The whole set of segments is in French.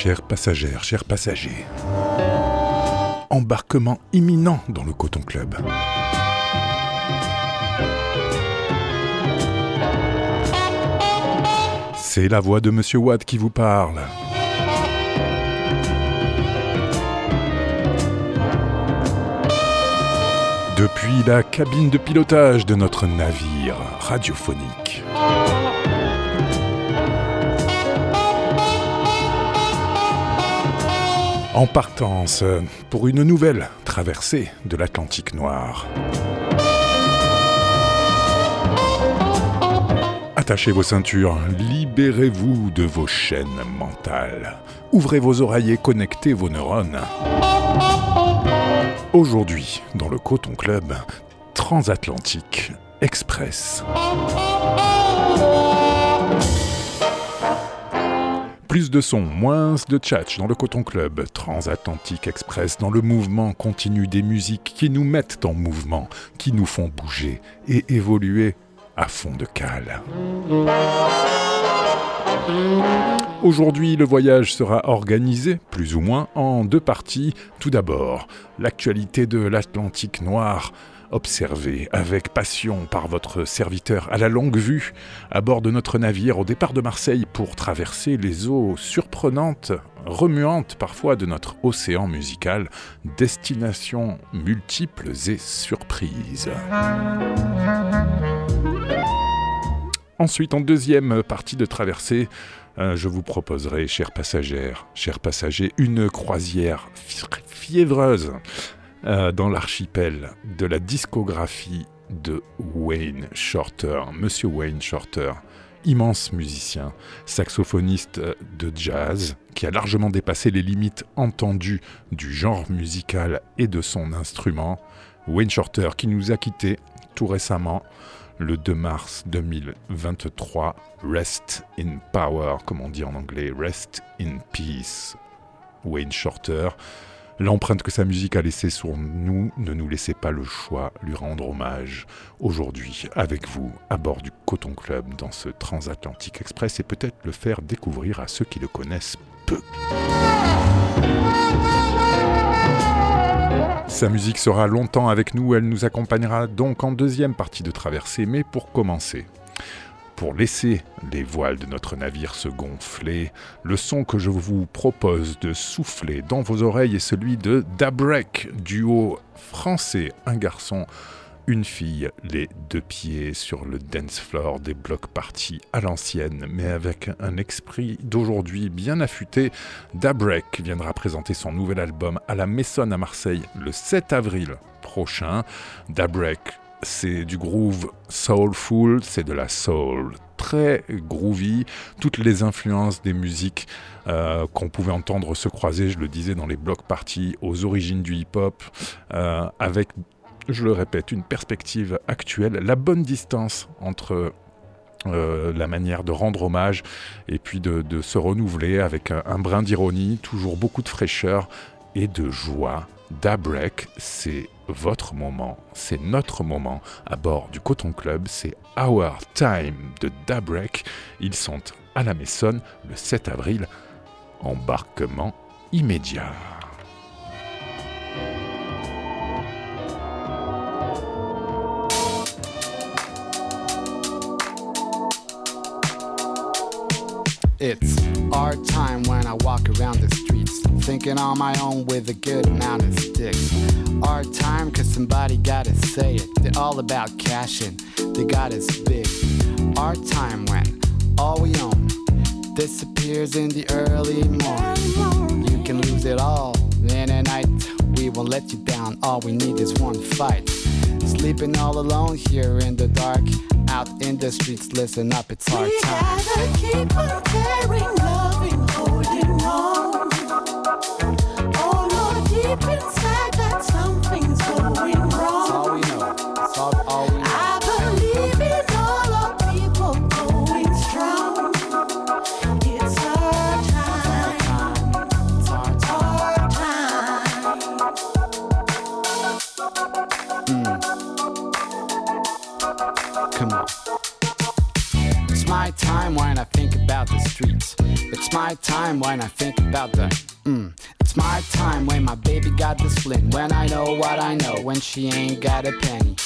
Chères passagères, chers passagers, embarquement imminent dans le Coton Club. C'est la voix de Monsieur Watt qui vous parle. Depuis la cabine de pilotage de notre navire radiophonique. En partance pour une nouvelle traversée de l'Atlantique Noir. Attachez vos ceintures, libérez-vous de vos chaînes mentales. Ouvrez vos oreilles et connectez vos neurones. Aujourd'hui, dans le Coton Club, Transatlantique Express. De sons, moins de tchatch dans le Coton Club, Transatlantique Express, dans le mouvement continu des musiques qui nous mettent en mouvement, qui nous font bouger et évoluer à fond de cale. Aujourd'hui, le voyage sera organisé, plus ou moins, en deux parties. Tout d'abord, l'actualité de l'Atlantique noir, observée avec passion par votre serviteur à la longue vue, à bord de notre navire au départ de Marseille pour traverser les eaux surprenantes, remuantes parfois de notre océan musical, destinations multiples et surprises. Ensuite, en deuxième partie de traversée, euh, je vous proposerai, chers passagères, chers passagers, une croisière fiévreuse euh, dans l'archipel de la discographie de Wayne Shorter. Monsieur Wayne Shorter, immense musicien, saxophoniste de jazz, qui a largement dépassé les limites entendues du genre musical et de son instrument. Wayne Shorter qui nous a quittés tout récemment le 2 mars 2023. Rest in power, comme on dit en anglais. Rest in peace. Wayne Shorter. L'empreinte que sa musique a laissée sur nous, ne nous laissez pas le choix, lui rendre hommage. Aujourd'hui avec vous à bord du Coton Club dans ce transatlantique express et peut-être le faire découvrir à ceux qui le connaissent peu. Sa musique sera longtemps avec nous, elle nous accompagnera donc en deuxième partie de traversée, mais pour commencer, pour laisser les voiles de notre navire se gonfler, le son que je vous propose de souffler dans vos oreilles est celui de Dabrek, duo français, un garçon une fille, les deux pieds sur le dance floor des blocs parties à l'ancienne, mais avec un esprit d'aujourd'hui bien affûté. Dabrek viendra présenter son nouvel album à la Maison à Marseille le 7 avril prochain. Dabrek, c'est du groove soulful, c'est de la soul très groovy, toutes les influences des musiques euh, qu'on pouvait entendre se croiser, je le disais, dans les blocs parties, aux origines du hip-hop, euh, avec je le répète, une perspective actuelle, la bonne distance entre euh, la manière de rendre hommage et puis de, se renouveler avec un, brin d'ironie, toujours beaucoup de fraîcheur et de joie. Dabrek, c'est votre moment, c'est notre moment à bord du Coton Club, c'est Our Time de Dabrek. Ils sont à la Maison le 7 avril. Embarquement immédiat. It's our time when I walk around the streets, thinking on my own with a good amount of sticks. Our time, cause somebody gotta say it. They're all about cashing, they got us big. Our time when all we own disappears in the early morning. You can lose it all in a night. We won't let you down, all we need is one fight. Sleeping all alone here in the dark out in the streets, listen up, it's our we time. gotta keep on caring, loving, my time when I think about the. Mm. It's my time when my baby got the split. When I know what I know, when she ain't got a penny.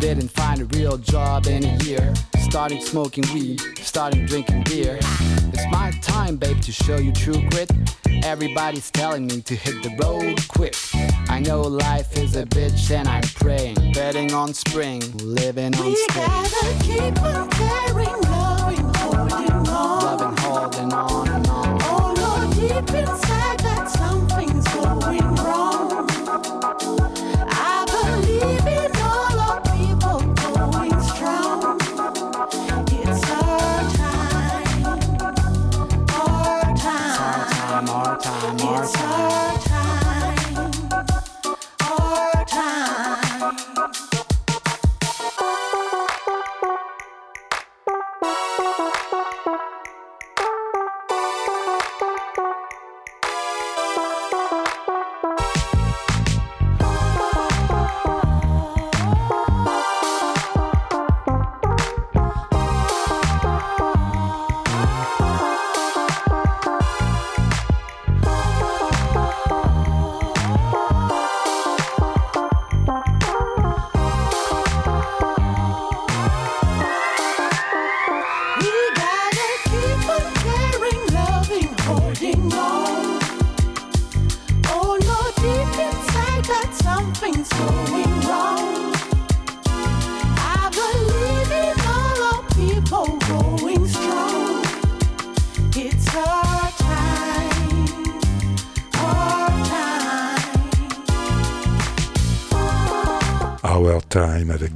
Didn't find a real job in a year. Starting smoking weed, starting drinking beer. It's my time, babe, to show you true grit. Everybody's telling me to hit the road quick. I know life is a bitch and I'm praying. Betting on spring, living on We spring. gotta keep on caring, loving, holding on. Loving,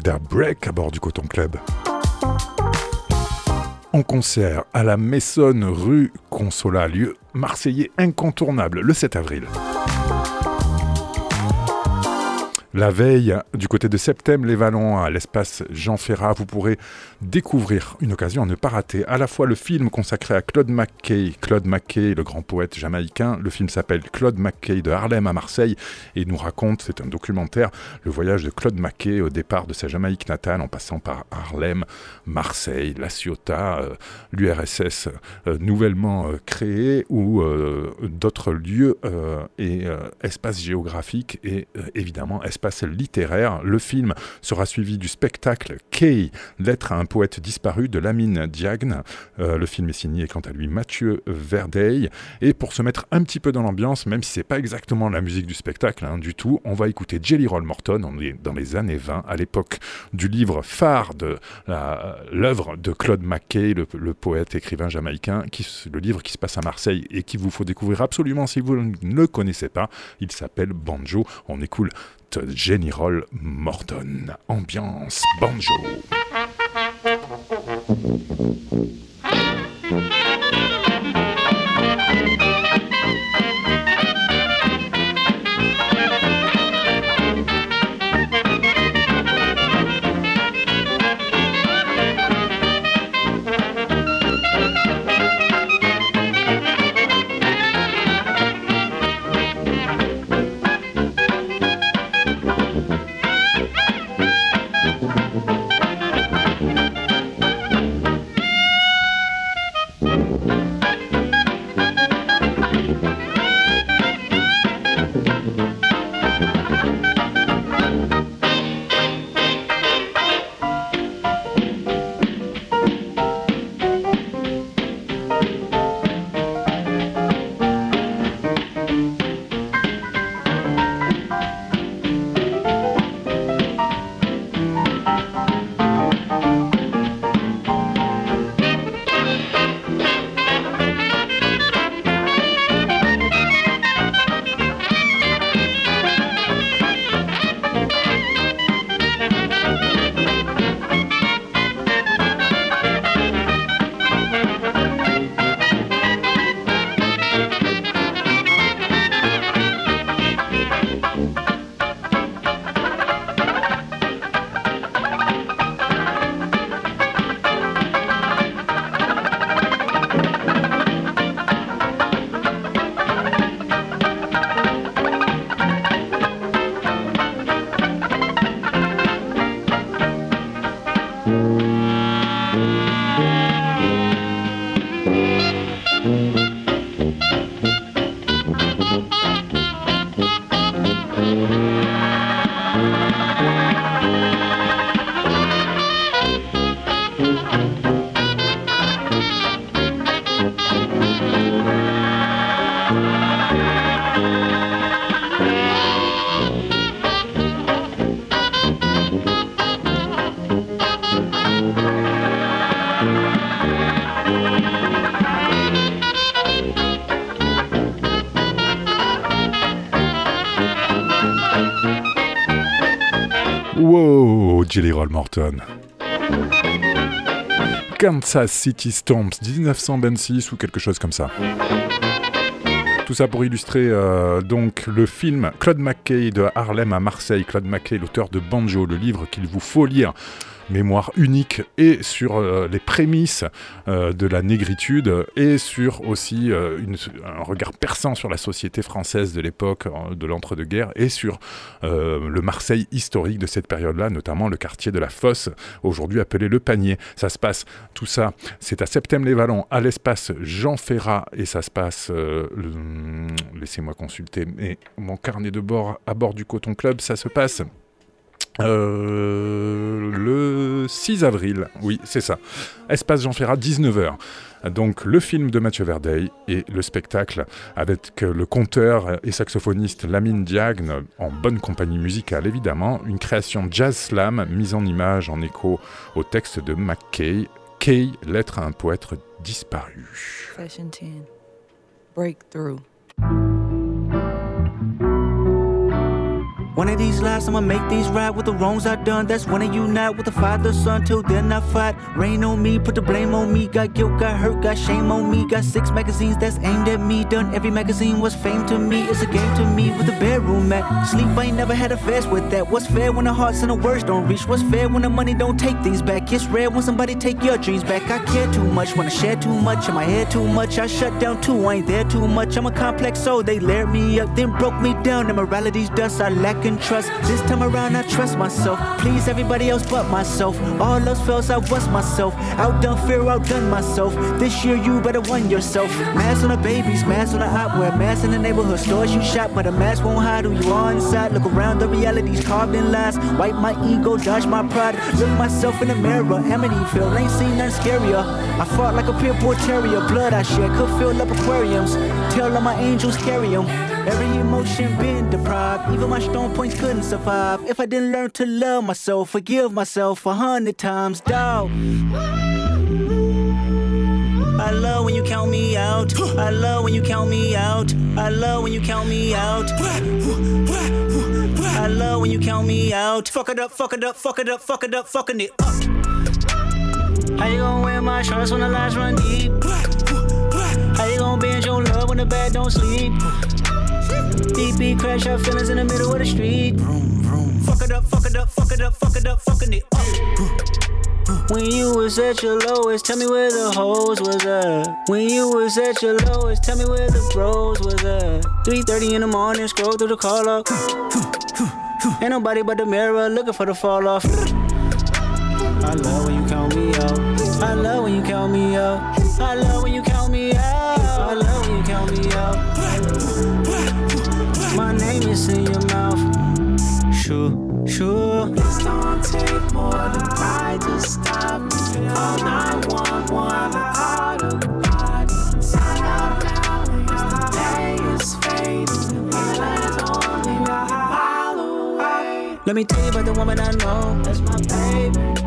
Da Break à bord du Coton Club. En concert à la Maison rue Consola, lieu marseillais incontournable, le 7 avril. La veille, du côté de Septembre, les Vallons, à l'espace Jean Ferrat, vous pourrez découvrir une occasion à ne pas rater à la fois le film consacré à Claude McKay, Claude McKay, le grand poète jamaïcain. Le film s'appelle Claude McKay de Harlem à Marseille et nous raconte, c'est un documentaire, le voyage de Claude McKay au départ de sa Jamaïque natale en passant par Harlem, Marseille, La Ciotat, euh, l'URSS euh, nouvellement euh, créée ou euh, d'autres lieux et espaces géographiques et évidemment espaces littéraires. Le film sera suivi du spectacle Kay, lettre à un poète disparu de Lamine Diagne. Euh, le film est signé quant à lui Mathieu Verdeil. Et pour se mettre un petit peu dans l'ambiance, même si c'est pas exactement la musique du spectacle hein, du tout, on va écouter Jelly Roll Morton. On est dans les années 20, à l'époque du livre phare de la- l'œuvre de Claude McKay, le, poète écrivain jamaïcain, qui, le livre qui se passe à Marseille et qu'il vous faut découvrir absolument si vous ne le connaissez pas. Il s'appelle Banjo. On écoute Jenny Roll Morton. Ambiance banjo. Jelly Roll Morton. Kansas City Storms 1926 ou quelque chose comme ça. Tout ça pour illustrer euh, donc le film Claude McKay de Harlem à Marseille. Claude McKay, l'auteur de Banjo, le livre qu'il vous faut lire mémoire unique et sur euh, les prémices euh, de la négritude et sur aussi euh, un regard perçant sur la société française de l'époque de l'entre-deux-guerres et sur le Marseille historique de cette période-là, notamment le quartier de la Fosse, aujourd'hui appelé Le Panier. Ça se passe, tout ça, c'est à Septembre-les-Vallons, à l'espace Jean Ferrat et ça se passe, laissez-moi consulter mais mon carnet de bord à bord du Coton Club, ça se passe euh, le 6 avril, oui, c'est ça. Espace Jean Ferrat, 19h. Donc le film de Mathieu Verdeil et le spectacle avec le conteur et saxophoniste Lamine Diagne en bonne compagnie musicale évidemment, une création jazz slam mise en image en écho au texte de McKay, Kay, lettre à un poète disparu. Session 10. Breakthrough. One of these lives, I'ma make these right with the wrongs I done. That's when I unite with the father, son. Till then, I fight. Rain on me, put the blame on me. Got guilt, got hurt, got shame on me. Got six magazines that's aimed at me. Done every magazine was fame to me. It's a game to me with the bedroom at. Sleep, I ain't never had a fast with that. What's fair when the hearts and the words don't reach? What's fair when the money don't take things back? It's rare when somebody take your dreams back. I care too much I share too much. In my head too much, I shut down too. I ain't there too much. I'm a complex soul. They layered me up, then broke me down. Immorality's dust, I lack in trust. This time around, I trust myself. Please everybody else but myself. All else fails, I was myself. Outdone fear, outdone myself. This year, you better won yourself. Mask on the babies, mask on the opera, mask in the neighborhood stores you shop, but a mask won't hide who you are inside. Look around, the reality's carved in lies. Wipe my ego, dodge my pride. Look myself in the mirror, Amityville, ain't seen nothing scarier. I fought like a pure terrier, blood I shed could fill up aquariums. Tell all my angels carry 'em. Every emotion been deprived, even my strong points couldn't survive. If I didn't learn to love myself, forgive myself a hundred times, dog. I love when you count me out. I love when you count me out. I love when you count me out. I love when you count me out. Fuck it up, fuck it up, fuck it up, fuck it up, fucking it up. How you gonna wear my shorts when the lights run deep? How you gonna bend your love when the bed don't sleep? Beat crash our feelings in the middle of the street. Fuck it up, fuck it up, fuck it up, fuck it up, fucking it up. When you was at your lowest, tell me where the hoes was at. When you was at your lowest, tell me where the bros was at. 3:30 in the morning, scroll through the call up. Ain't nobody but the mirror looking for the fall off. I love when you count me out. I love when you count me out. I love more than I just stop and call 911 and call the body. Sign out now the day is fading. Healing only a mile away. Let me tell you about the woman I know. That's my baby.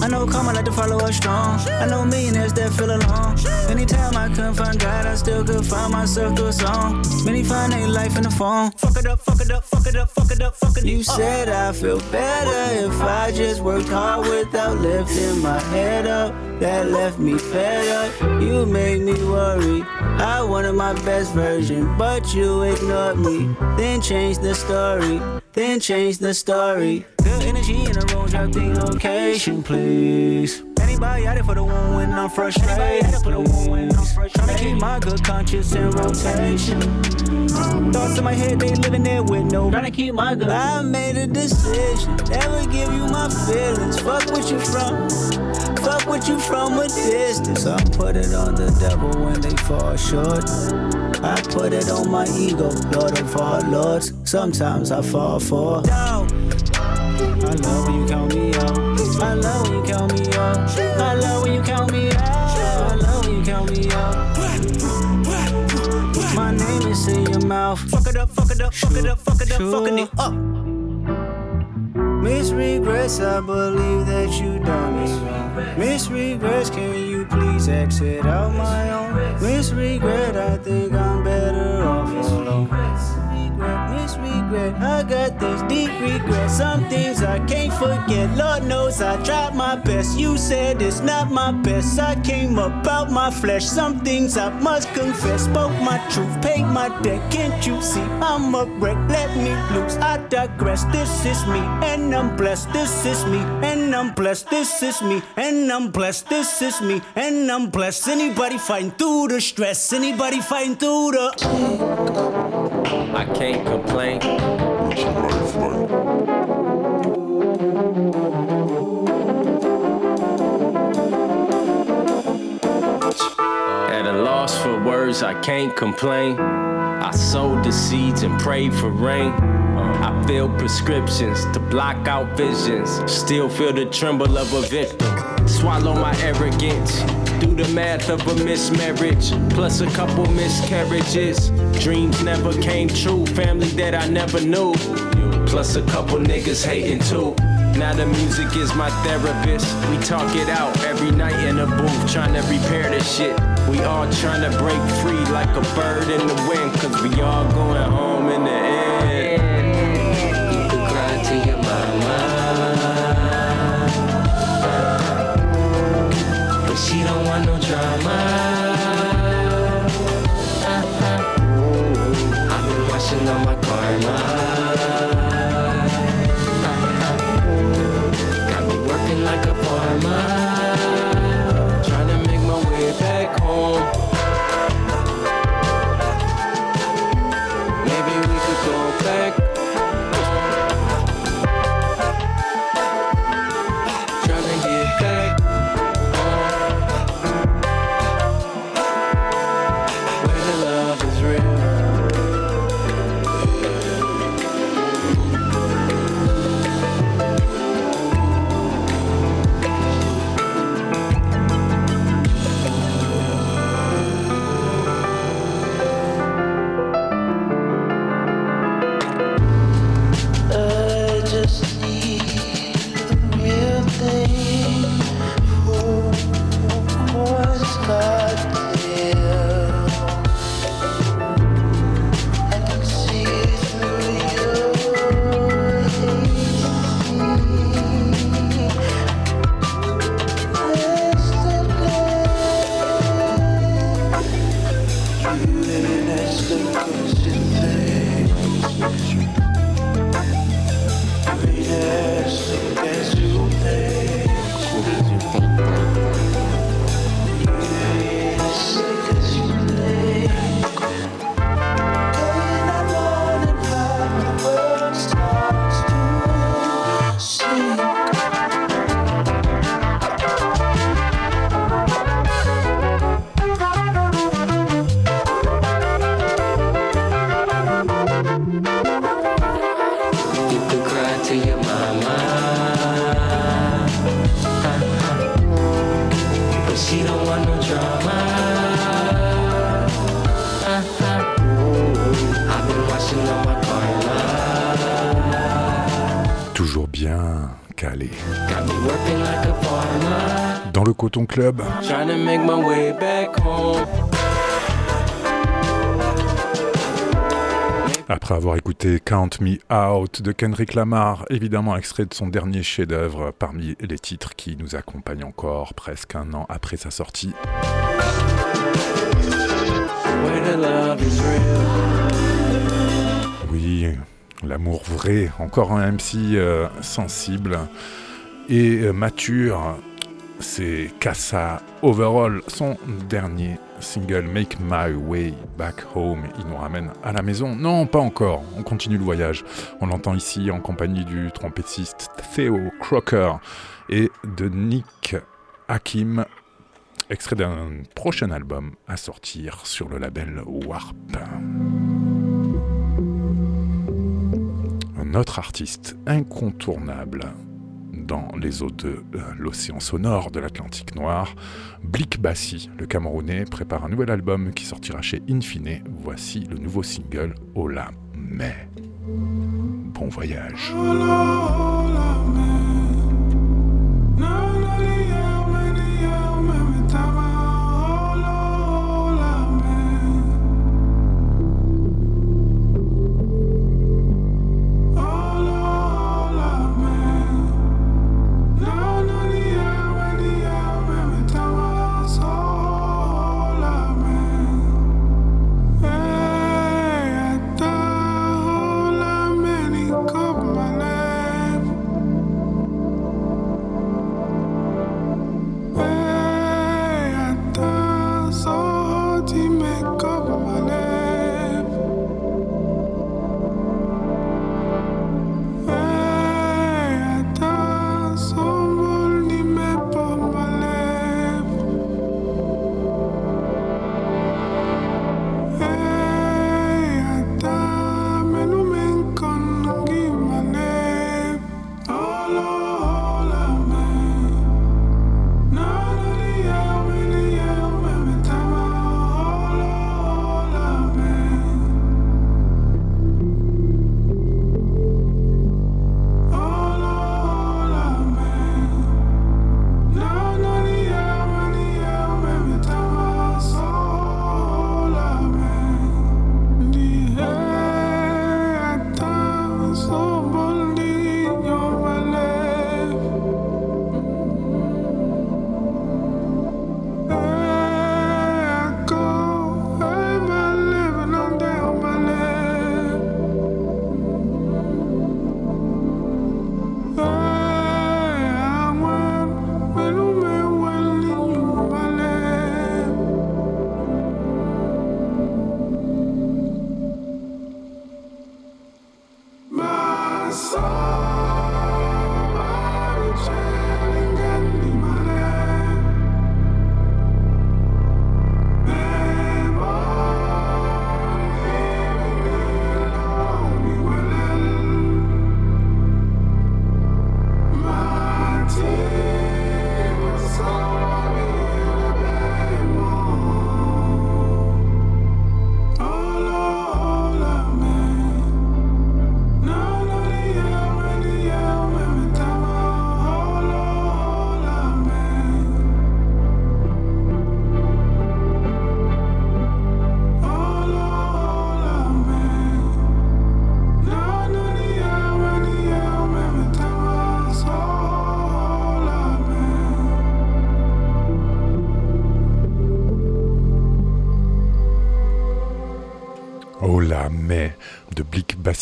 I know karma like to follow us strong. I know millionaires that feel alone. Anytime I couldn't find God, I still could find myself through a song. Many find their life in the phone. Fuck it up, fuck it up, fuck it up, fuck it up, fuck it up. You said I feel better if I just worked hard without lifting my head up. That left me fed up. You made me worry. I wanted my best version, but you ignored me. Then changed the story. Then changed the story. Good energy in the room, drop the location, please. Anybody out there for the one when I'm frustrated? Trying to keep my good conscience in rotation. Thoughts in my head, they living there with no. Trying to keep my good. I made a decision, never give you my feelings. Fuck what you from. Fuck what you from a distance. I put it on the devil when they fall short. I put it on my ego, Lord of all lords. Sometimes I fall for. Down. I love when you count me out. I love when you count me out. I love when you count me out. I love when you count me out. My name is in your mouth. Fuck it up, fuck it up, fuck it up, fuck it up, fucking it up. Miss regrets, I believe that you done me wrong. Miss regrets, can you please exit out my own? Miss regret, I think I'm better off alone. Regret, I got this deep regret. Some things I can't forget. Lord knows I tried my best. You said it's not my best. I came about my flesh. Some things I must confess. Spoke my truth, paid my debt. Can't you see I'm a wreck? Let me loose. I digress. This is me, and I'm blessed. This is me, and I'm blessed. This is me, and I'm blessed. This is me, and I'm blessed. Anybody fighting through the stress? Anybody fighting through the? I can't complain. At a loss for words, I can't complain. I sowed the seeds and prayed for rain. I filled prescriptions to block out visions. Still feel the tremble of a victim. Swallow my arrogance. Do the math of a mismarriage, plus a couple miscarriages. Dreams never came true, family that I never knew. Plus a couple niggas hating too. Now the music is my therapist. We talk it out every night in a booth, trying to repair this shit. We all trying to break free like a bird in the wind, cause we all going home in the end. Drama. I've been washing all my karma. Coton Club, après avoir écouté Count Me Out de Kendrick Lamar, évidemment extrait de son dernier chef-d'œuvre parmi les titres qui nous accompagnent encore presque un an après sa sortie. Oui, l'amour vrai, encore un MC euh, sensible et euh, mature. C'est Casa Overall, son dernier single Make My Way Back Home. Il nous ramène à la maison. Non, pas encore. On continue le voyage. On l'entend ici en compagnie du trompettiste Theo Crocker et de Nick Hakim, extrait d'un prochain album à sortir sur le label Warp. Un autre artiste incontournable dans les eaux de euh, l'océan sonore de l'Atlantique Noir. Blick Bassi, le Camerounais, prépare un nouvel album qui sortira chez Infine. Voici le nouveau single Ola Mais. Bon voyage.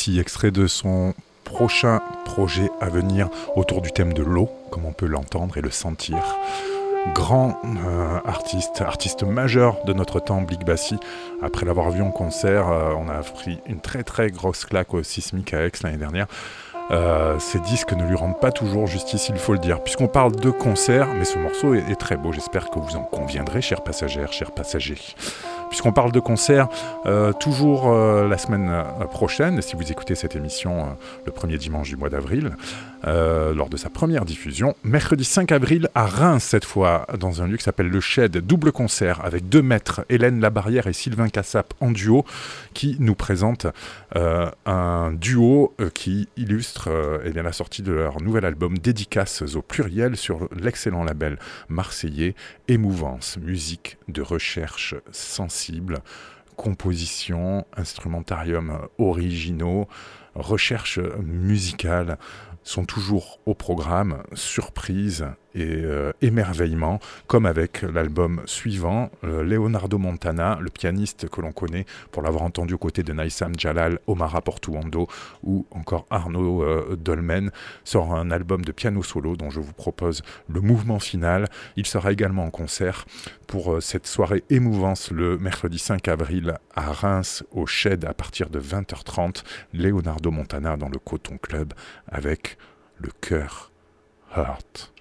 Extrait de son prochain projet à venir autour du thème de l'eau, comme on peut l'entendre et le sentir. Grand euh, artiste, artiste majeur de notre temps, Blick Bassi. Après l'avoir vu en concert, euh, on a pris une très très grosse claque au Sismic à Aix l'année dernière. Euh, ces disques ne lui rendent pas toujours justice, il faut le dire, puisqu'on parle de concert, mais ce morceau est, est très beau, j'espère que vous en conviendrez, chers passagères, chers passagers. Puisqu'on parle de concert, euh, toujours euh, la semaine euh, prochaine, si vous écoutez cette émission le premier dimanche du mois d'avril, lors de sa première diffusion, mercredi 5 avril à Reims cette fois, dans un lieu qui s'appelle le Shed, double concert avec deux maîtres, Hélène Labarrière et Sylvain Cassap en duo, qui nous présentent un duo qui illustre eh bien, la sortie de leur nouvel album Dédicaces au pluriel sur l'excellent label marseillais Émouvance, musique de recherche sensible, composition, instrumentarium originaux, recherche musicale sont toujours au programme, surprise et euh, émerveillement, comme avec l'album suivant, euh, Leonardo Montana, le pianiste que l'on connaît pour l'avoir entendu aux côtés de Naïsam Jalal, Omara Portuando ou encore Arnaud euh, Dolmen, sort un album de piano solo dont je vous propose le mouvement final. Il sera également en concert pour cette soirée émouvance le mercredi 5 avril à Reims au Shed à partir de 20h30. Leonardo Montana dans le Coton Club avec le cœur Heart.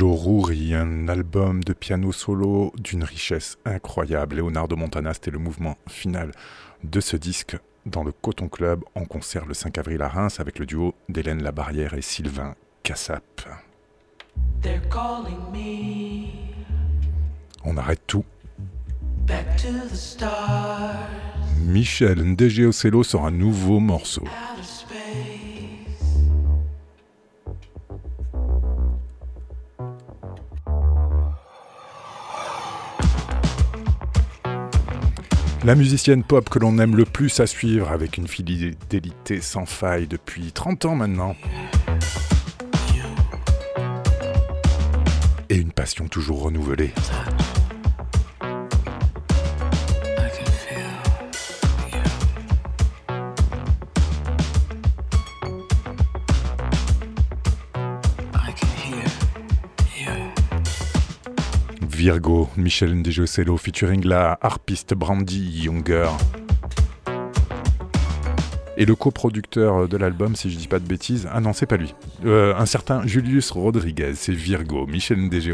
Joe Rouri, un album de piano solo d'une richesse incroyable. Leonardo Montana, c'était le mouvement final de ce disque dans le Coton Club en concert le 5 avril à Reims avec le duo d'Hélène Labarrière et Sylvain Cassap. They're calling me On arrête tout. back to the stars, Michel Ndege Ocello sort un nouveau morceau. La musicienne pop que l'on aime le plus à suivre avec une fidélité sans faille depuis 30 ans maintenant. Et une passion toujours renouvelée. Virgo, Michel Ndege Ocello featuring la harpiste Brandy Younger. Et le coproducteur de l'album, si je dis pas de bêtises, ah non, c'est pas lui. Euh, un certain Julius Rodriguez, c'est Virgo, Michel Ndege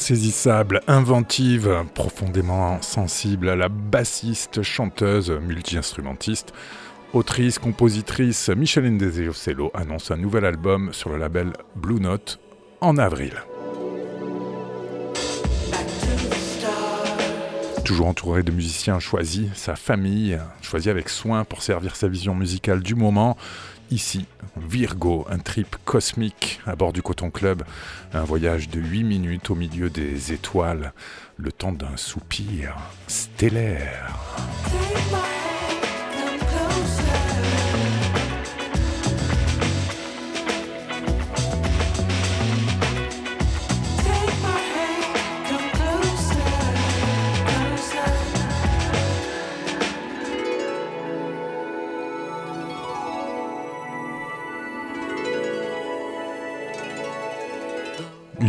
Insaisissable, inventive, profondément sensible à la bassiste, chanteuse, multi-instrumentiste, autrice, compositrice, Micheline Desiocello annonce un nouvel album sur le label Blue Note en avril. Toujours entouré de musiciens choisis, sa famille, choisie avec soin pour servir sa vision musicale du moment. Ici, Virgo, un trip cosmique à bord du Coton Club, un voyage de 8 minutes au milieu des étoiles, le temps d'un soupir stellaire.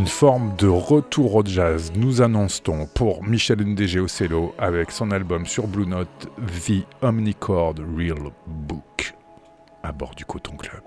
Une forme de retour au jazz, nous annonce-t-on pour Michel Ndege Ocello avec son album sur Blue Note The Omnichord Real Book. à bord du Coton Club.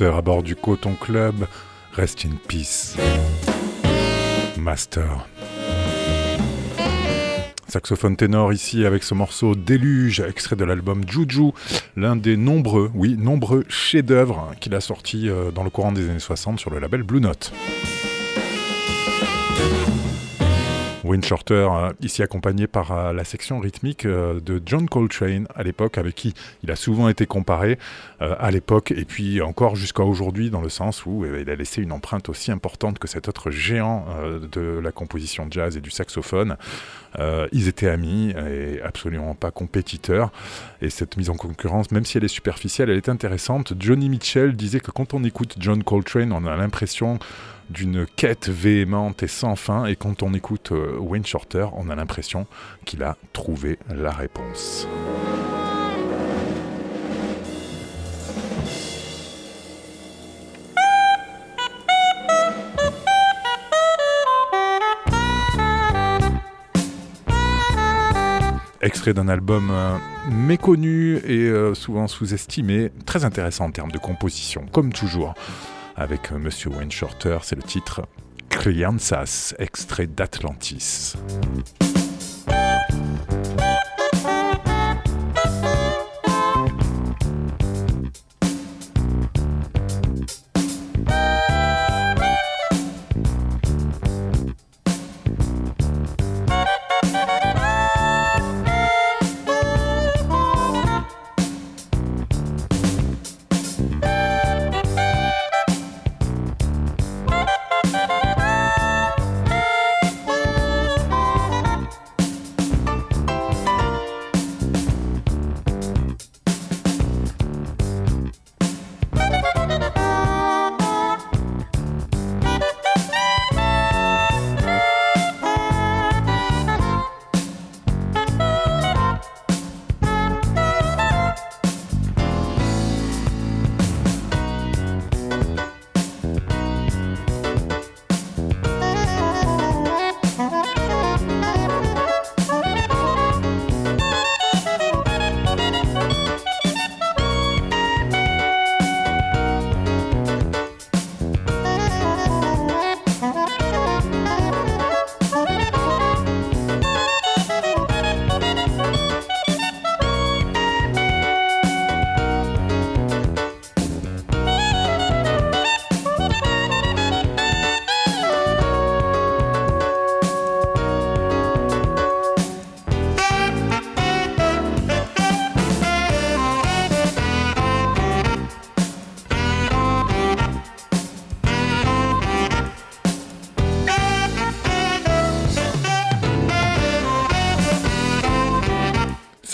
À bord du Coton Club. Rest in peace. Master. Saxophone ténor ici avec ce morceau Déluge, extrait de l'album Juju, l'un des nombreux, oui, nombreux chefs-d'œuvre qu'il a sorti euh, dans le courant des années 60 sur le label Blue Note. Wayne Shorter, euh, ici accompagné par euh, la section rythmique euh, de John Coltrane à l'époque, avec qui il a souvent été comparé à l'époque, et puis encore jusqu'à aujourd'hui, dans le sens où il a laissé une empreinte aussi importante que cet autre géant de la composition jazz et du saxophone. Ils étaient amis et absolument pas compétiteurs. Et cette mise en concurrence, même si elle est superficielle, elle est intéressante. Johnny Mitchell disait que quand on écoute John Coltrane, on a l'impression d'une quête véhémente et sans fin, et quand on écoute euh, Wayne Shorter, on a l'impression qu'il a trouvé la réponse. D'un album euh, méconnu et euh, souvent sous-estimé, très intéressant en termes de composition, comme toujours avec euh, Monsieur Wayne Shorter. C'est le titre Crianças, extrait d'Atlantis.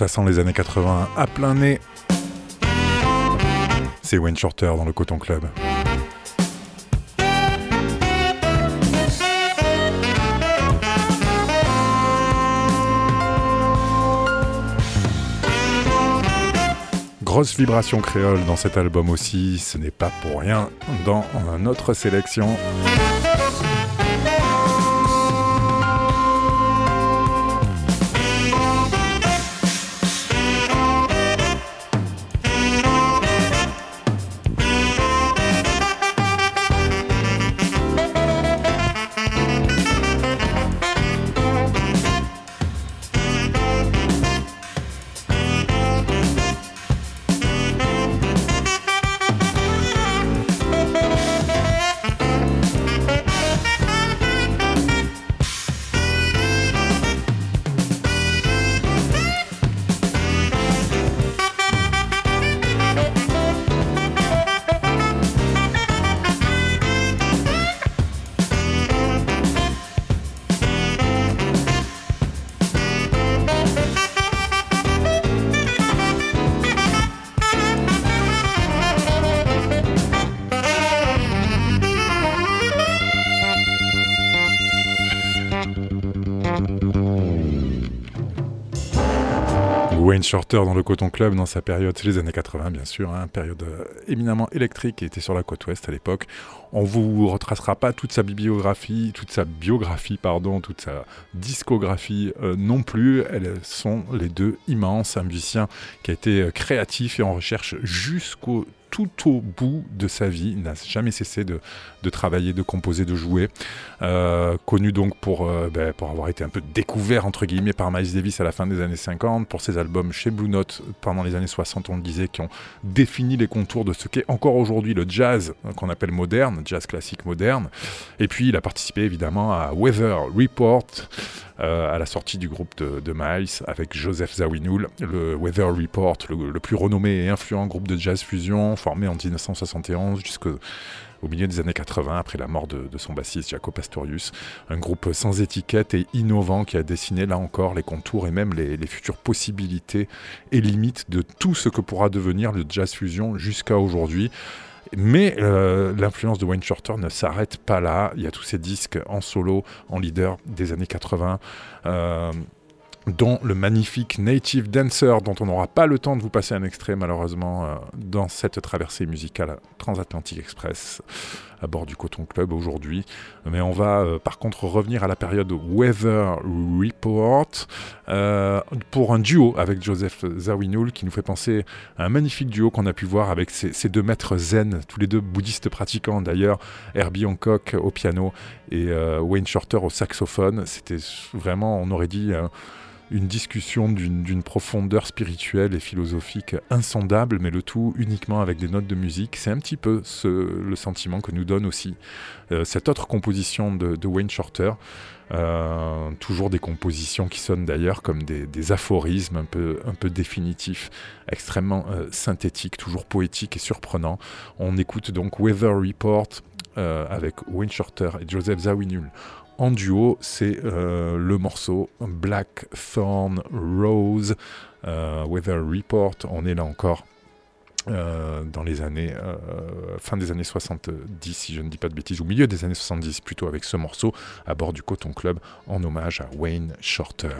500 les années 80 à plein nez. C'est Wayne Shorter dans le Coton Club. Grosse vibration créole dans cet album aussi, ce n'est pas pour rien dans notre sélection. 'Shorter' dans le Coton Club dans sa période, c'est les années 80 bien sûr, hein, période euh, éminemment électrique qui était sur la côte ouest à l'époque. On vous retracera pas toute sa bibliographie, toute sa biographie, pardon, toute sa discographie euh, non plus. Elles sont les deux immenses, un musicien qui a été euh, créatif et en recherche jusqu'au tout au bout de sa vie. Il n'a jamais cessé de, travailler, de composer, de jouer. Euh, connu donc pour, euh, ben, pour avoir été un peu découvert entre guillemets par Miles Davis à la fin des années 50, pour ses albums chez Blue Note pendant les années 60, on le disait, qui ont défini les contours de ce qu'est encore aujourd'hui le jazz euh, qu'on appelle moderne, jazz classique moderne. Et puis il a participé évidemment à Weather Report, à la sortie du groupe de, Miles avec Joseph Zawinul, le Weather Report, le, plus renommé et influent groupe de jazz fusion formé en 1971 jusqu'au au milieu des années 80, après la mort de, son bassiste Jaco Pastorius. Un groupe sans étiquette et innovant qui a dessiné là encore les contours et même les, futures possibilités et limites de tout ce que pourra devenir le jazz fusion jusqu'à aujourd'hui. Mais euh, l'influence de Wayne Shorter ne s'arrête pas là. Il y a tous ces disques en solo, en leader des années 80 dont le magnifique Native Dancer, dont on n'aura pas le temps de vous passer un extrait malheureusement euh, dans cette traversée musicale Transatlantic Express à bord du Coton Club aujourd'hui. Mais on va euh, par contre revenir à la période Weather Report euh, pour un duo avec Joseph Zawinul qui nous fait penser à un magnifique duo qu'on a pu voir avec ces, deux maîtres zen, tous les deux bouddhistes pratiquants d'ailleurs, Herbie Hancock au piano et Wayne Shorter au saxophone. C'était vraiment, on aurait dit une discussion d'une profondeur spirituelle et philosophique insondable, mais le tout uniquement avec des notes de musique. C'est un petit peu le sentiment que nous donne aussi euh, cette autre composition de, Wayne Shorter. Euh, toujours des compositions qui sonnent d'ailleurs comme des, aphorismes un peu, un peu définitifs, extrêmement euh, synthétiques, toujours poétiques et surprenants. On écoute donc Weather Report avec Wayne Shorter et Joseph Zawinul en duo, c'est euh, le morceau Blackthorn Rose, euh, Weather Report. On est là encore euh, dans les années, fin des années 70, si je ne dis pas de bêtises, ou milieu des années 70 plutôt, avec ce morceau à bord du Coton Club en hommage à Wayne Shorter.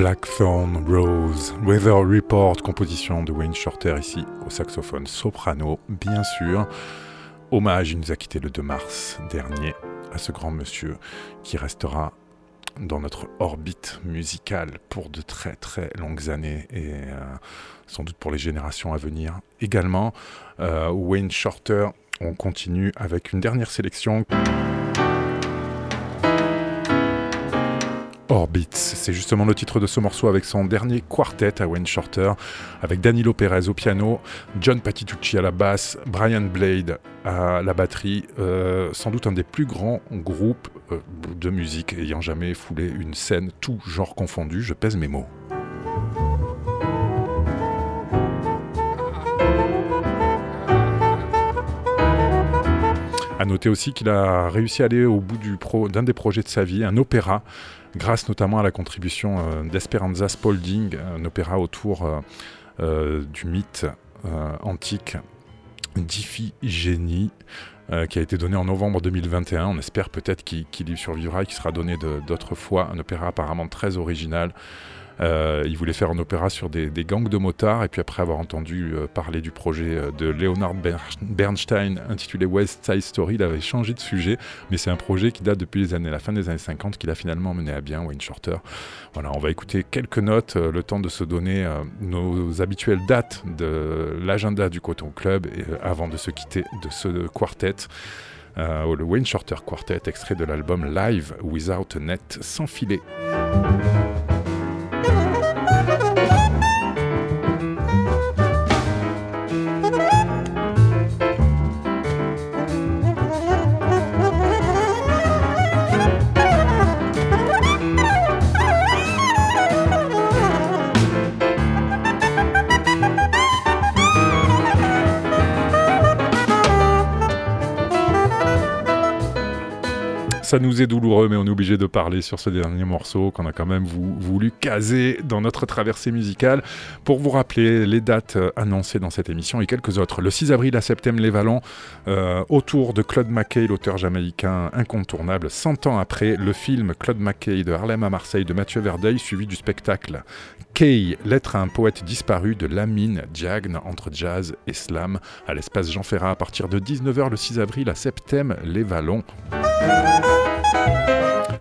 Blackthorn Rose, Weather Report, composition de Wayne Shorter ici au saxophone soprano, bien sûr. Hommage, il nous a quitté le 2 mars dernier à ce grand monsieur qui restera dans notre orbite musicale pour de très très longues années et euh, sans doute pour les générations à venir également. Euh, Wayne Shorter, on continue avec une dernière sélection. Orbits, c'est justement le titre de ce morceau avec son dernier quartet à Wayne Shorter, avec Danilo Perez au piano, John Patitucci à la basse, Brian Blade à la batterie, euh, sans doute un des plus grands groupes euh, de musique ayant jamais foulé une scène, tout genre confondu, je pèse mes mots. Noter aussi qu'il a réussi à aller au bout d'un des projets de sa vie, un opéra grâce notamment à la contribution euh, d'Esperanza Spalding, un opéra autour euh, euh, du mythe antique d'Iphigénie, qui a été donné en novembre 2021. On espère peut-être qu'il y survivra et qu'il sera donné d'autres fois. Un opéra apparemment très original. Euh, il voulait faire un opéra sur des, gangs de motards, et puis après avoir entendu euh, parler du projet euh, de Leonard Bernstein intitulé West Side Story, il avait changé de sujet, mais c'est un projet qui date depuis les années, la fin des années 50 qu'il a finalement mené à bien, Wayne Shorter. Voilà, on va écouter quelques notes, le temps de se donner nos habituelles dates de l'agenda du Coton Club, avant de se quitter de ce quartet. le Wayne Shorter Quartet, extrait de l'album Live Without a Net, sans filet. Ça nous est douloureux, mais on est obligé de parler sur ce dernier morceau qu'on a quand même voulu caser dans notre traversée musicale pour vous rappeler les dates euh, annoncées dans cette émission et quelques autres. Le 6 avril à Septembre, les Vallons, euh, autour de Claude McKay, l'auteur jamaïcain incontournable, 100 ans après le film Claude McKay de Harlem à Marseille de Mathieu Verdeuil, suivi du spectacle Kay, lettre à un poète disparu de Lamine Diagne entre jazz et slam à l'espace Jean Ferrat à partir de 19h le 6 avril à Septembre, les Vallons.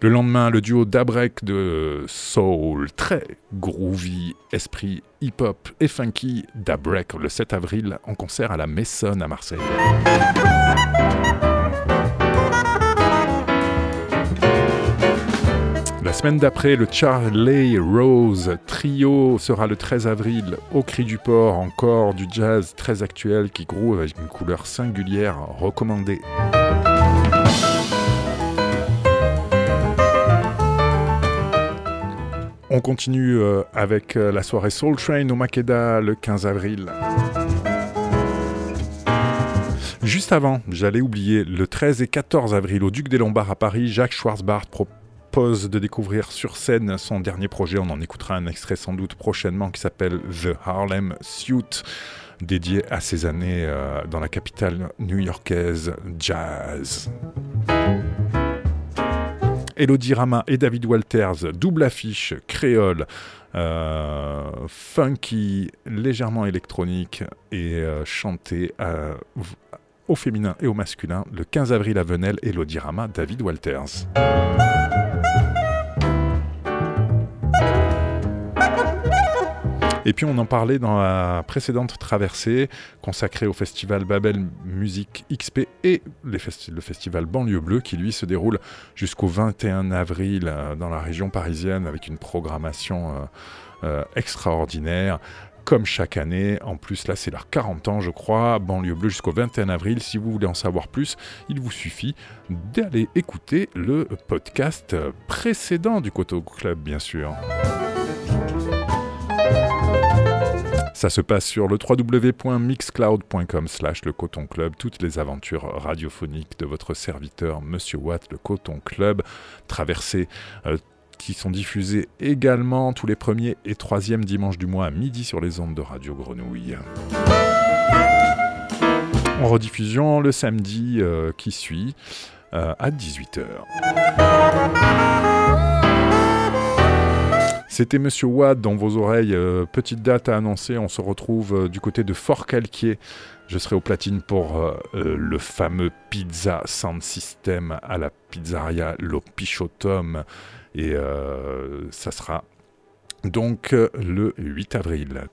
Le lendemain, le duo d'Abrek de soul, très groovy, esprit hip-hop et funky d'Abrek le 7 avril en concert à la Maison à Marseille. La semaine d'après, le Charlie Rose Trio sera le 13 avril au Cri du Port, encore du jazz très actuel qui groove avec une couleur singulière recommandée. On continue euh, avec euh, la soirée Soul Train au Makeda le 15 avril. Juste avant, j'allais oublier, le 13 et 14 avril au Duc des Lombards à Paris, Jacques Schwarzbart propose de découvrir sur scène son dernier projet. On en écoutera un extrait sans doute prochainement qui s'appelle The Harlem Suit. dédié à ces années euh, dans la capitale new-yorkaise jazz. Elodie Rama et David Walters, double affiche, créole, euh, funky, légèrement électronique et euh, chanté euh, au féminin et au masculin le 15 avril à Venelle, Elodie Rama, David Walters. Et puis on en parlait dans la précédente traversée consacrée au festival Babel Musique XP et le festival Banlieue Bleue qui lui se déroule jusqu'au 21 avril euh, dans la région parisienne avec une programmation euh, euh, extraordinaire. Comme chaque année, en plus là c'est leur 40 ans je crois, Banlieue Bleue jusqu'au 21 avril. Si vous voulez en savoir plus, il vous suffit d'aller écouter le podcast précédent du Coteau Club bien sûr. Ça se passe sur le www.mixcloud.com slash le Coton Club, toutes les aventures radiophoniques de votre serviteur Monsieur Watt, le Coton Club, traversées euh, qui sont diffusées également tous les premiers et troisièmes dimanches du mois à midi sur les ondes de Radio Grenouille. En rediffusion le samedi euh, qui suit euh, à 18h. C'était Monsieur Watt dans vos oreilles. euh, petite date à annoncer. On se retrouve euh, du côté de Fort Calquier. Je serai au platine pour euh, le fameux Pizza Sound System à la pizzeria Lo Pichotum. Et ça sera donc le 8 avril.